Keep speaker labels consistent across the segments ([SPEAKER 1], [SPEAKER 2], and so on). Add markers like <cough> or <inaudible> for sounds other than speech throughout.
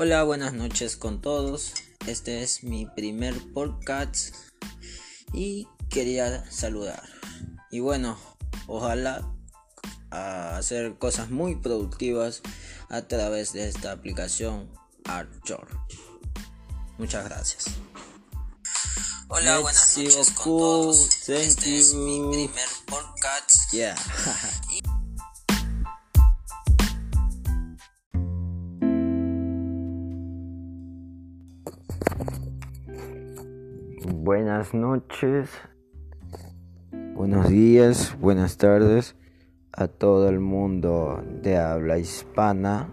[SPEAKER 1] Hola, buenas noches con todos. Este es mi primer podcast y quería saludar. Y bueno, ojalá hacer cosas muy productivas a través de esta aplicación Archer. Muchas gracias. Hola, buenas noches con todos. este es mi primer podcast. Yeah. <laughs>
[SPEAKER 2] Buenas noches, buenos días, buenas tardes a todo el mundo de habla hispana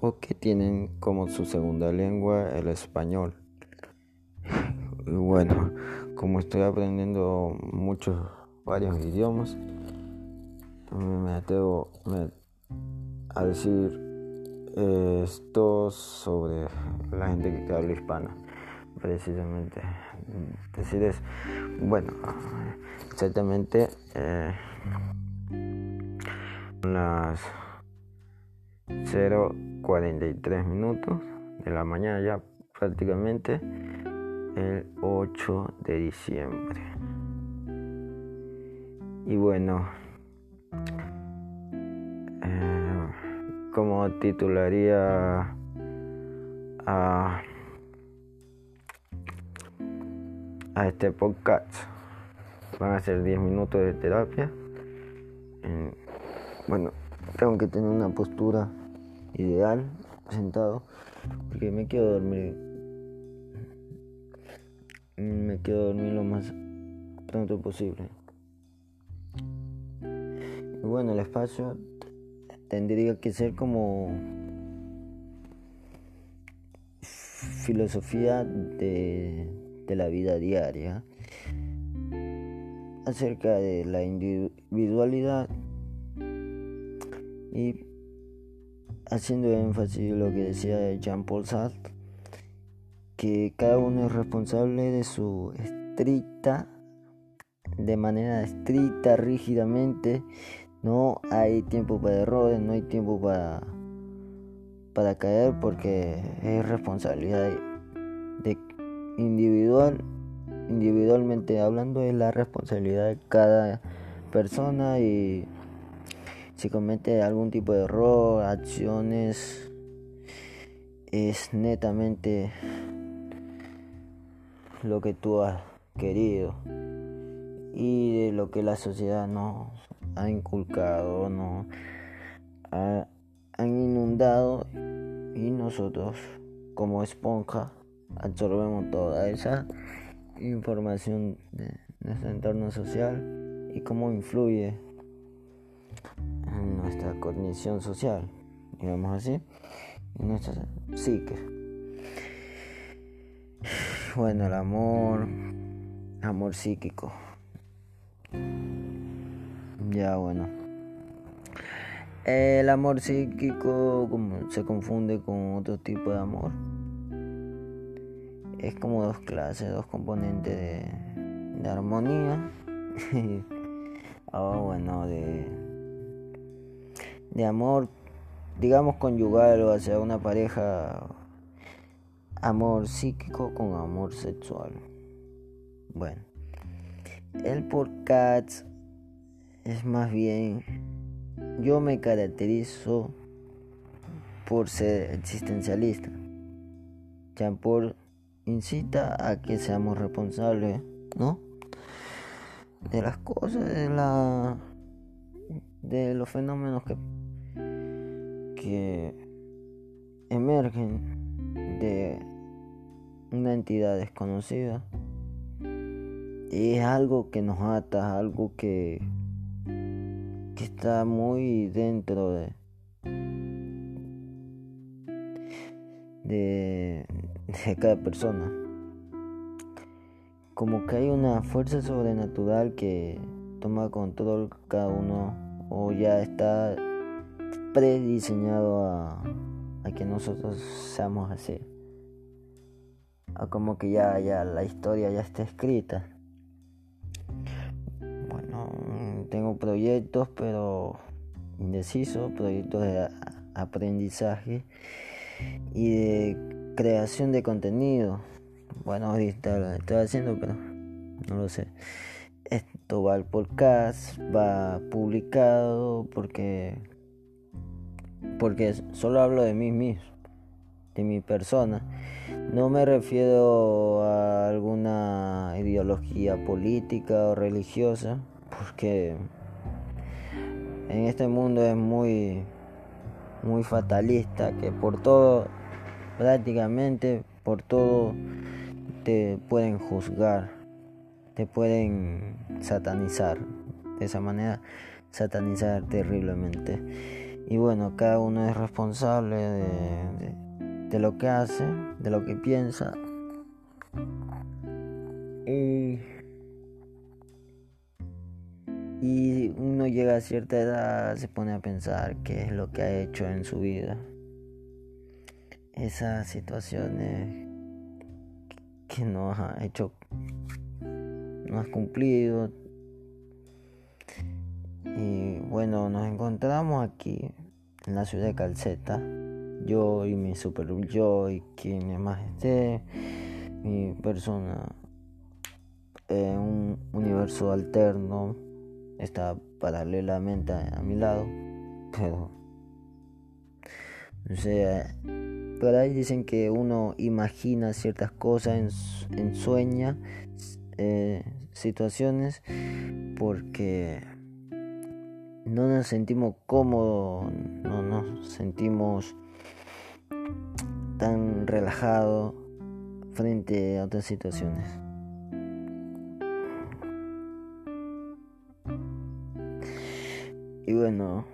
[SPEAKER 2] o que tienen como su segunda lengua el español. Y bueno, como estoy aprendiendo muchos, varios idiomas, me atrevo a decir esto sobre la gente que habla hispana precisamente. Decir es bueno exactamente eh, las 0.43 minutos de la mañana ya prácticamente el 8 de diciembre. Y bueno eh, como titularía a este podcast. Van a ser 10 minutos de terapia. bueno, tengo que tener una postura ideal sentado porque me quiero dormir. Me quiero dormir lo más pronto posible. Y bueno, el espacio tendría que ser como filosofía de la vida diaria acerca de la individualidad y haciendo énfasis en lo que decía Jean-Paul Sartre que cada uno es responsable de su estricta de manera estricta rígidamente no hay tiempo para errores no hay tiempo para para caer porque es responsabilidad de individual, individualmente hablando, es la responsabilidad de cada persona y si comete algún tipo de error, acciones, es netamente lo que tú has querido y de lo que la sociedad nos ha inculcado, ha, han inundado y nosotros como esponja absorbemos toda esa información de nuestro entorno social y cómo influye en nuestra cognición social, digamos así, en nuestra psique. Bueno, el amor, amor psíquico. Ya bueno. El amor psíquico se confunde con otro tipo de amor es como dos clases, dos componentes de, armonía. oh, <laughs> bueno, de, de amor, digamos conyugal o hacia una pareja, amor psíquico con amor sexual. Bueno, el podcast es más bien, yo me caracterizo por ser existencialista. Paul incita a que seamos responsables, ¿no? De las cosas, de la de los fenómenos que que emergen de una entidad desconocida. Y es algo que nos ata, algo que, que está muy dentro de, de, cada persona. Como que hay una fuerza sobrenatural que toma control cada uno o ya está prediseñado a, a que nosotros seamos así. O como que ya, ya la historia ya está escrita. Proyectos, pero indeciso, proyectos de aprendizaje y de creación de contenido. Bueno, ahorita lo estoy haciendo, pero no lo sé. Esto va al podcast, va publicado porque porque solo hablo de mí mismo, de mi persona. No me refiero a alguna ideología política o religiosa, porque en este mundo es muy muy fatalista que por todo prácticamente por todo te pueden juzgar, te pueden satanizar, de esa manera satanizar terriblemente. Y bueno, cada uno es responsable de, lo que hace, de lo que piensa. Y uno llega a cierta edad, se pone a pensar qué es lo que ha hecho en su vida. Esas situaciones que no ha hecho, no has cumplido, y bueno, nos encontramos aquí en la ciudad de Calceta. Yo y mi super yo y quien más esté, mi persona en un universo alterno está paralelamente a, mi lado, pero no sé, por ahí dicen que uno imagina ciertas cosas en, sueña eh, situaciones porque no nos sentimos cómodos, no nos sentimos tan relajados frente a otras situaciones. Y bueno,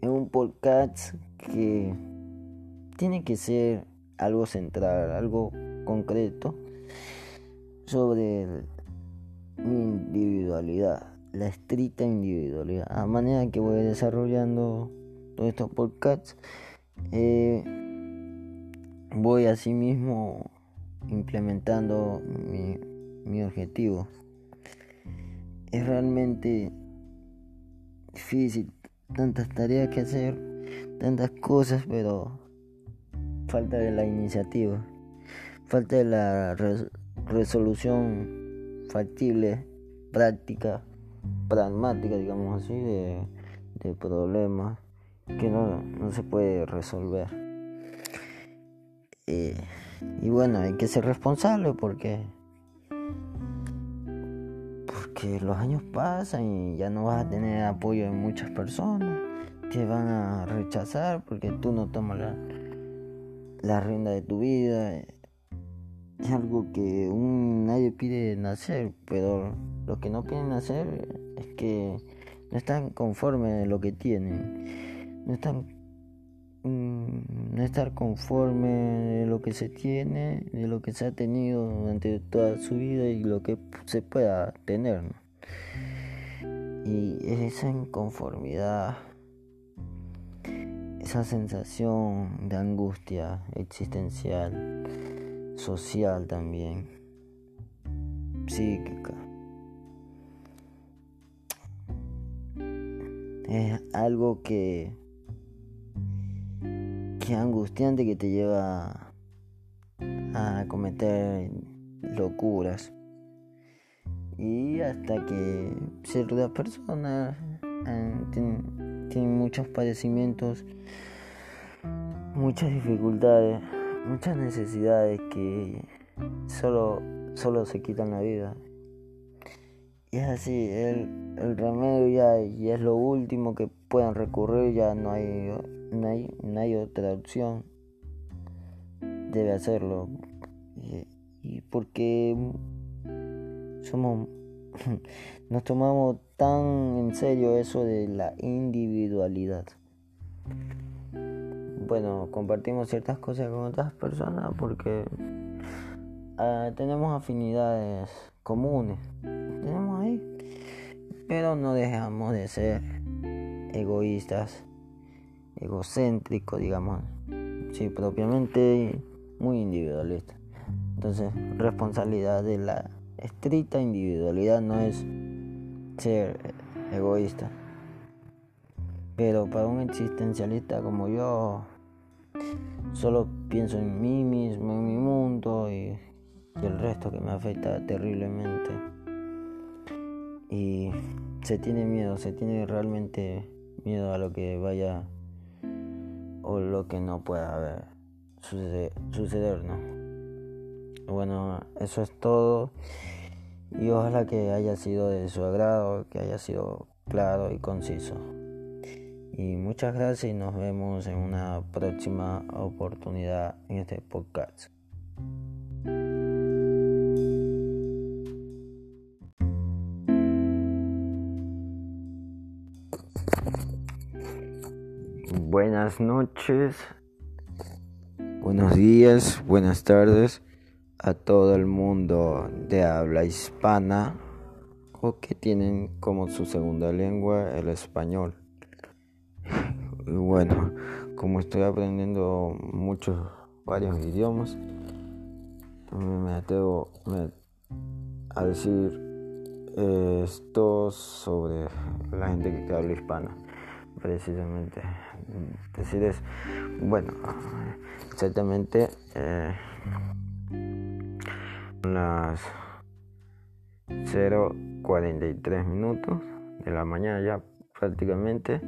[SPEAKER 2] es un podcast que tiene que ser algo central, algo concreto sobre mi individualidad la estricta individualidad. A manera que voy desarrollando todos estos podcasts, eh, voy asimismo implementando mi, mi objetivo. Es realmente difícil, tantas tareas que hacer, tantas cosas, pero falta de la iniciativa, falta de la resolución factible, práctica pragmática, digamos así, de, problemas que no, se puede resolver. Eh, y bueno, hay que ser responsable porque porque los años pasan y ya no vas a tener apoyo de muchas personas. Te van a rechazar porque tú no tomas la, la rienda de tu vida. Es algo que un, nadie pide nacer, pero los que no piden nacer es que no están conformes de lo que tienen. No están no estar conforme de lo que se tiene, de lo que se ha tenido durante toda su vida y lo que se pueda tener. Y esa inconformidad, esa sensación de angustia existencial, social también, psíquica es algo que, angustiante que te lleva a cometer locuras. Y hasta que ciertas personas eh, tienen, muchos padecimientos, muchas dificultades, muchas necesidades que solo, solo se quitan la vida. Y es así, el, el remedio ya, es lo último que puedan recurrir, ya no hay, no hay, no hay otra opción. Debe hacerlo. Y, y porque somos <laughs> nos tomamos tan en serio eso de la individualidad. Bueno, compartimos ciertas cosas con otras personas porque ah, tenemos afinidades comunes tenemos ahí. Pero no dejamos de ser egoístas, egocéntricos, digamos. Sí, propiamente muy individualista. Entonces, responsabilidad de la estricta individualidad no es ser egoísta. Pero para un existencialista como yo, solo pienso en mí mismo, en mi mundo y, y el resto que me afecta terriblemente. Y se tiene miedo, se tiene realmente miedo a lo que vaya o lo que no pueda suceder, suceder ¿no? Bueno, eso es todo y ojalá que haya sido de su agrado, que haya sido claro y conciso. Y muchas gracias y nos vemos en una próxima oportunidad en este podcast. Buenas noches, buenos días, buenas tardes a todo el mundo de habla hispana o que tienen como su segunda lengua el español. Y bueno, como estoy aprendiendo muchos, varios idiomas, me atrevo a decir esto sobre la gente que habla hispana, precisamente. Decir es, bueno, exactamente. Eh, las 0.43 minutos de la mañana ya prácticamente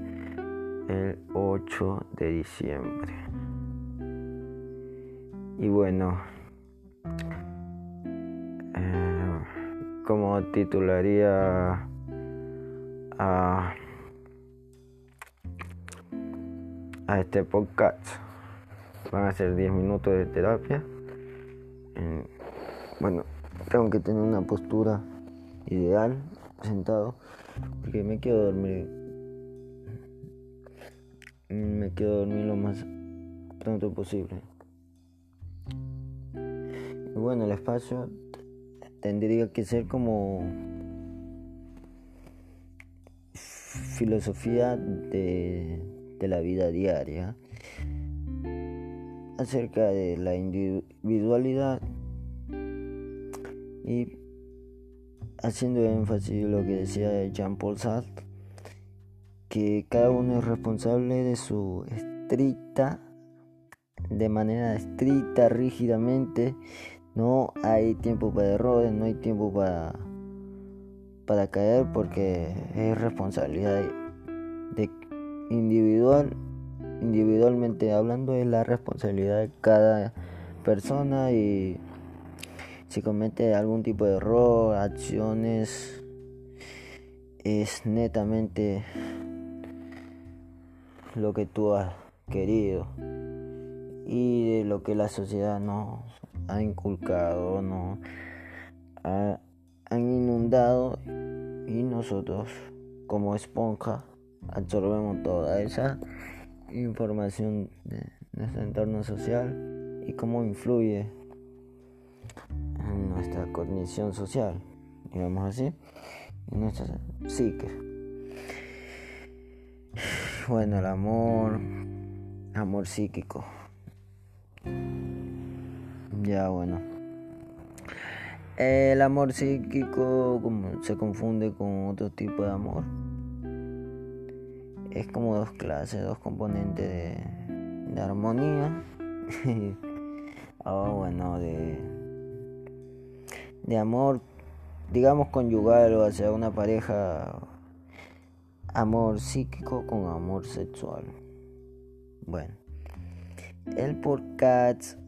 [SPEAKER 2] el 8 de diciembre y bueno eh, como titularía a, a este podcast van a ser 10 minutos de terapia bueno, tengo que tener una postura ideal, sentado, porque me quiero dormir. Me quiero dormir lo más pronto posible. Y bueno, el espacio tendría que ser como filosofía de, de la vida diaria acerca de la individualidad y haciendo énfasis en lo que decía Jean-Paul Sartre, que cada uno es responsable de su estricta, de manera estricta, rígidamente, no hay tiempo para errores, no hay tiempo para, para caer porque es responsabilidad individual, individualmente hablando, es la responsabilidad de cada persona y si comete algún tipo de error, acciones, es netamente lo que tú has querido y de lo que la sociedad nos ha inculcado, no han inundado y nosotros como esponja absorbemos toda esa información de nuestro entorno social y cómo influye en nuestra cognición social, digamos así, en nuestra psique. Bueno, el amor, amor psíquico. Ya bueno. El amor psíquico como se confunde con otro tipo de amor. Es como dos clases, dos componentes de, armonía. oh, <laughs> bueno, de de amor, digamos conyugal o hacia una pareja, amor psíquico con amor sexual. Bueno, el podcast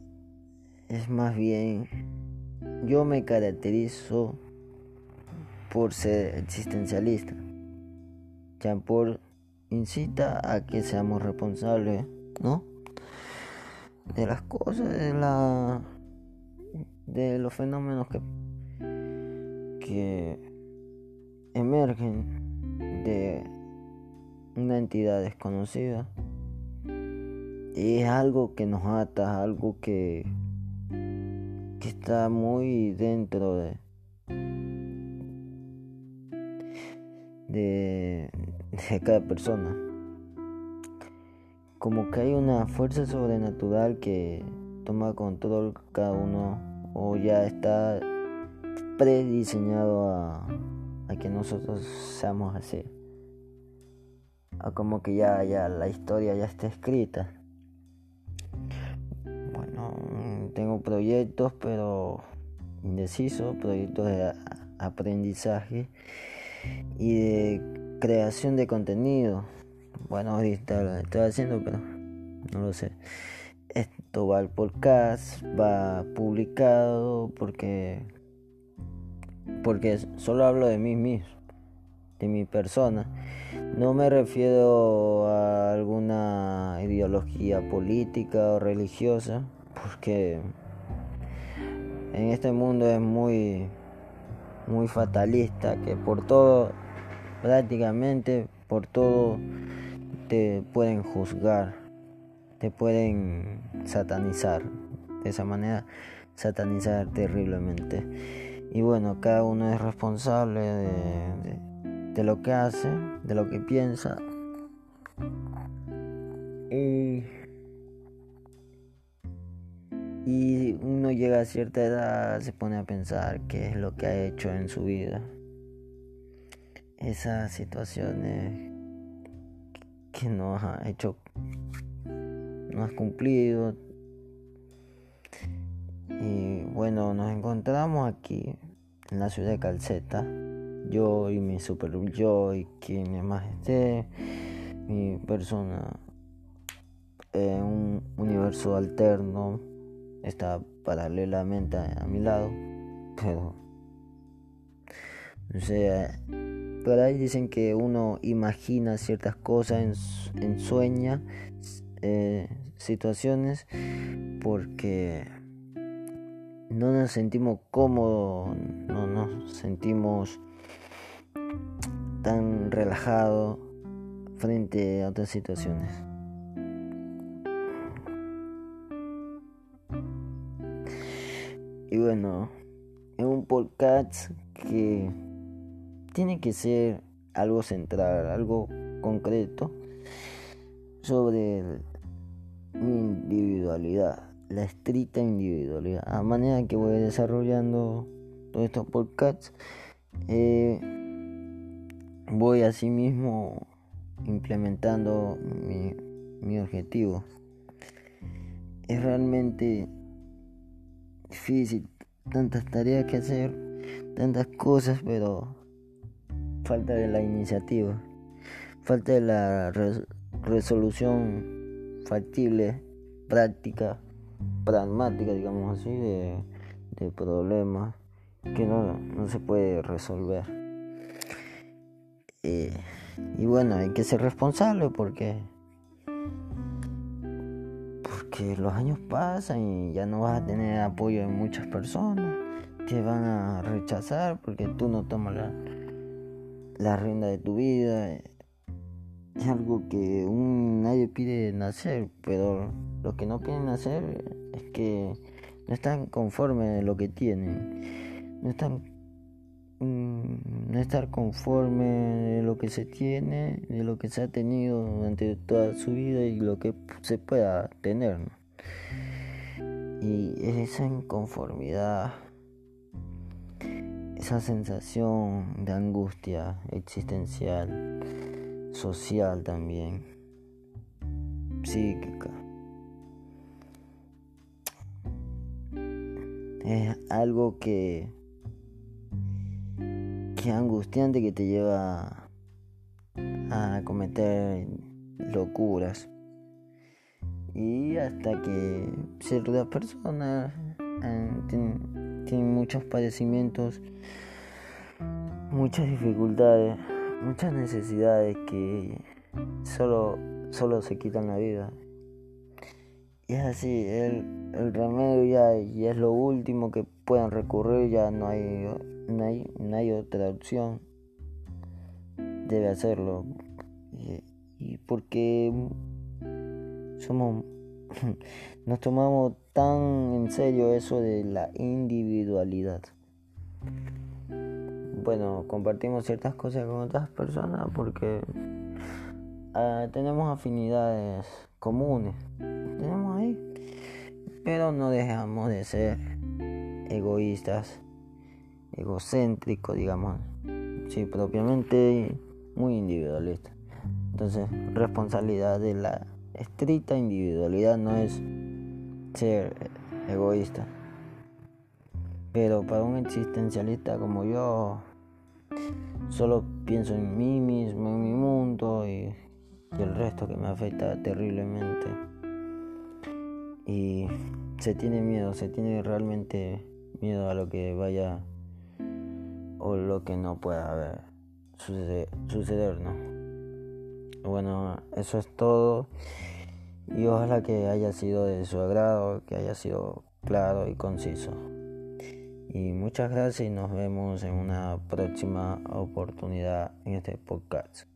[SPEAKER 2] es más bien, yo me caracterizo por ser existencialista. Paul incita a que seamos responsables, ¿no? De las cosas, de la de los fenómenos que que emergen de una entidad desconocida y es algo que nos ata, algo que, que está muy dentro de, de, <laughs> de cada persona. Como que hay una fuerza sobrenatural que toma control cada uno o ya está prediseñado a, que nosotros seamos así. A como que ya, ya la historia ya está escrita. proyectos, pero indeciso, proyectos de aprendizaje y de creación de contenido. Bueno, ahorita lo estoy haciendo, pero no lo sé. Esto va al podcast, va publicado porque porque solo hablo de mí mismo, de mi persona. No me refiero a alguna ideología política o religiosa, porque en este mundo es muy muy fatalista que por todo prácticamente por todo te pueden juzgar te pueden satanizar. De esa manera satanizar terriblemente. Y bueno cada uno es responsable de, lo que hace de lo que piensa. Y y uno llega a cierta edad, se pone a pensar qué es lo que ha hecho en su vida. Esas situaciones que no ha hecho, no has cumplido. Y bueno, nos encontramos aquí en la ciudad de Calceta. Yo y mi super yo y quien más esté, mi persona en un universo alterno está paralelamente a, mi lado, pero no sé, dicen que uno imagina ciertas cosas en, sueña eh, situaciones porque no nos sentimos cómodos, no nos sentimos tan relajados frente a otras situaciones. Y bueno, es un podcast que tiene que ser algo central, algo concreto sobre mi individualidad, la estricta individualidad. A manera que voy desarrollando todos estos podcasts, eh, voy asimismo implementando mi, mi objetivo. Es realmente difícil, tantas tareas que hacer, tantas cosas, pero falta de la iniciativa, falta de la resolución factible, práctica, pragmática, digamos así, de, problemas que no, se puede resolver. Eh, y bueno, hay que ser responsable porque que los años pasan y ya no vas a tener apoyo de muchas personas. Te van a rechazar porque tú no tomas la, la rienda de tu vida. Es algo que nadie pide nacer, pero los que no piden nacer es que no están conformes de lo que tienen. No están Mm, no estar conforme de lo que se tiene, de lo que se ha tenido durante toda su vida y lo que se pueda tener. Y esa inconformidad, esa sensación de angustia existencial, social también, psíquica. Es algo que angustiante que te lleva a cometer locuras. Y hasta que ciertas personas muchos padecimientos, muchas dificultades, muchas necesidades que solo, solo se quitan la vida. Y es así, el, el remedio ya, ya es lo último que puedan recurrir, ya no hay no hay, no hay otra opción. Debe hacerlo. Y, porque somos nos tomamos tan en serio eso de la individualidad. Bueno, compartimos ciertas cosas con otras personas porque ah, tenemos afinidades comunes. Tenemos ahí. Pero no dejamos de ser egoístas egocéntrico, digamos, sí, propiamente muy individualista. Entonces, responsabilidad de la estricta individualidad no es ser egoísta. Pero para un existencialista como yo, solo pienso en mí mismo, en mi mundo y, el resto que me afecta terriblemente. Y se tiene miedo, se tiene realmente miedo a lo que vaya o lo que no pueda suceder ¿no? Bueno, eso es todo y ojalá que haya sido de su agrado, que haya sido claro y conciso. Y muchas gracias y nos vemos en una próxima oportunidad en este podcast.